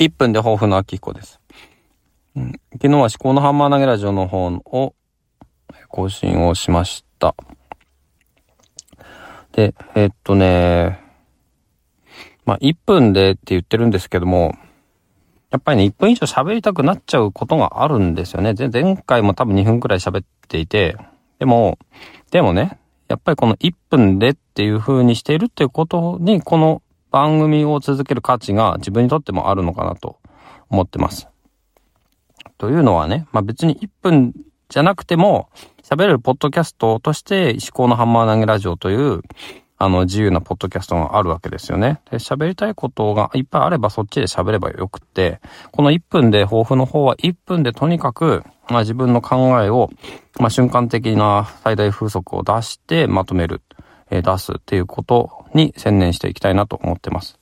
1分で抱負の秋彦です。うん、昨日は思考のハンマー投げラジオの方を更新をしました。で、えっとね、まあ、1分でって言ってるんですけども、やっぱりね、1分以上喋りたくなっちゃうことがあるんですよね。前回も多分2分くらい喋っていて、でも、でもね、やっぱりこの1分でっていう風にしているっていうことに、この番組を続ける価値が自分にとってもあるのかなと思ってます。というのはね、まあ別に1分じゃなくても、喋れるポッドキャストとして、思考のハンマー投げラジオという、あの、自由なポッドキャストがあるわけですよね。喋りたいことがいっぱいあればそっちで喋ればよくって、この1分で、抱負の方は1分でとにかく、まあ自分の考えを、まあ瞬間的な最大風速を出してまとめる、出すっていうことに専念していきたいなと思ってます。